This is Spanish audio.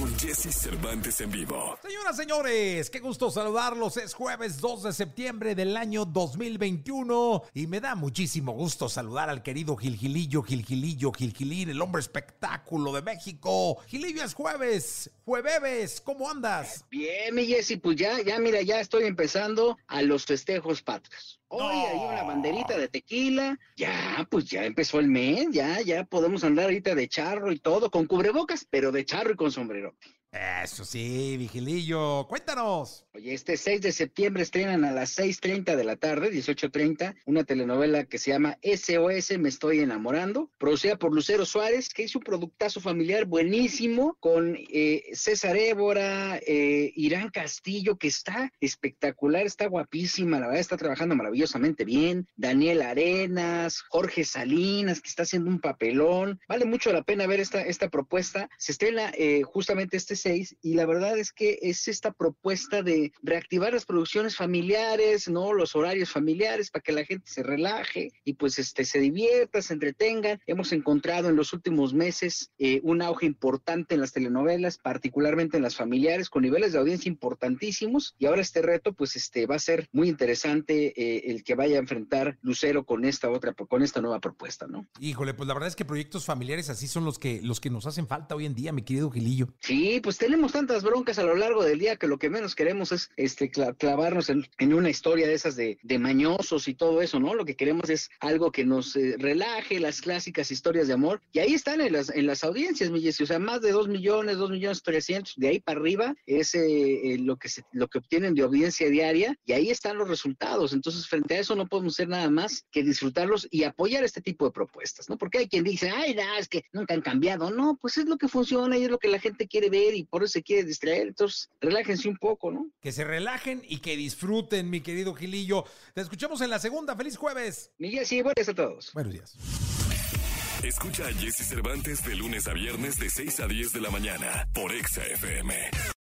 con Jesse Cervantes en vivo. Señoras, señores, qué gusto saludarlos. Es jueves 2 de septiembre del año 2021 y me da muchísimo gusto saludar al querido Gilgilillo, Gilgilillo, Gilgilín, el hombre espectáculo de México. Gilillo es jueves, jueves, ¿cómo andas? Bien, mi Jessy, pues ya, ya, mira, ya estoy empezando a los festejos patrios. Hoy No. hay una banderita de tequila. Ya, pues ya empezó el mes, ya, ya podemos andar ahorita de charro y todo, con cubrebocas, pero de charro y con sombrero. Eso sí, Vigilillo, cuéntanos. Oye, este 6 de septiembre estrenan a las 6.30 de la tarde, 18.30, una telenovela que se llama SOS Me Estoy Enamorando, producida por Lucero Suárez, que hizo un productazo familiar buenísimo con eh, César Évora, eh, Irán Castillo, que está espectacular, está guapísima, la verdad está trabajando maravillosamente bien, Daniel Arenas, Jorge Salinas, que está haciendo un papelón, vale mucho la pena ver esta, esta propuesta, se estrena eh, justamente este 6 y la verdad es que es esta propuesta de reactivar las producciones familiares, ¿no? Los horarios familiares para que la gente se relaje y pues este se divierta, se entretengan. Hemos encontrado en los últimos meses eh, un auge importante en las telenovelas, particularmente en las familiares, con niveles de audiencia importantísimos y ahora este reto pues este va a ser muy interesante eh, el que vaya a enfrentar Lucero con esta otra, con esta nueva propuesta, ¿no? Híjole, pues la verdad es que proyectos familiares así son los que, los que nos hacen falta hoy en día, mi querido Gilillo. Sí, pues tenemos tantas broncas a lo largo del día que lo que menos queremos es este cla- clavarnos en, una historia de esas de, mañosos y todo eso, ¿no? Lo que queremos es algo que nos eh, relaje, las clásicas historias de amor. Y ahí están en las, en las audiencias, mi. O sea, más de dos millones, dos millones trescientos, de ahí para arriba es eh, eh, lo, que se, lo que obtienen de audiencia diaria y ahí están los resultados. Entonces, frente a eso no podemos hacer nada más que disfrutarlos y apoyar este tipo de propuestas, ¿no? Porque hay quien dice, ay, no, es que nunca han cambiado. No, pues es lo que funciona y es lo que la gente quiere ver por eso se quiere distraer. Entonces, relájense un poco, ¿no? Que se relajen y que disfruten, mi querido Gilillo. Te escuchamos en la segunda. ¡Feliz jueves! Miguel, sí, buenas a todos. Buenos días. Escucha a Jesse Cervantes de lunes a viernes de 6 a 10 de la mañana por Exa FM.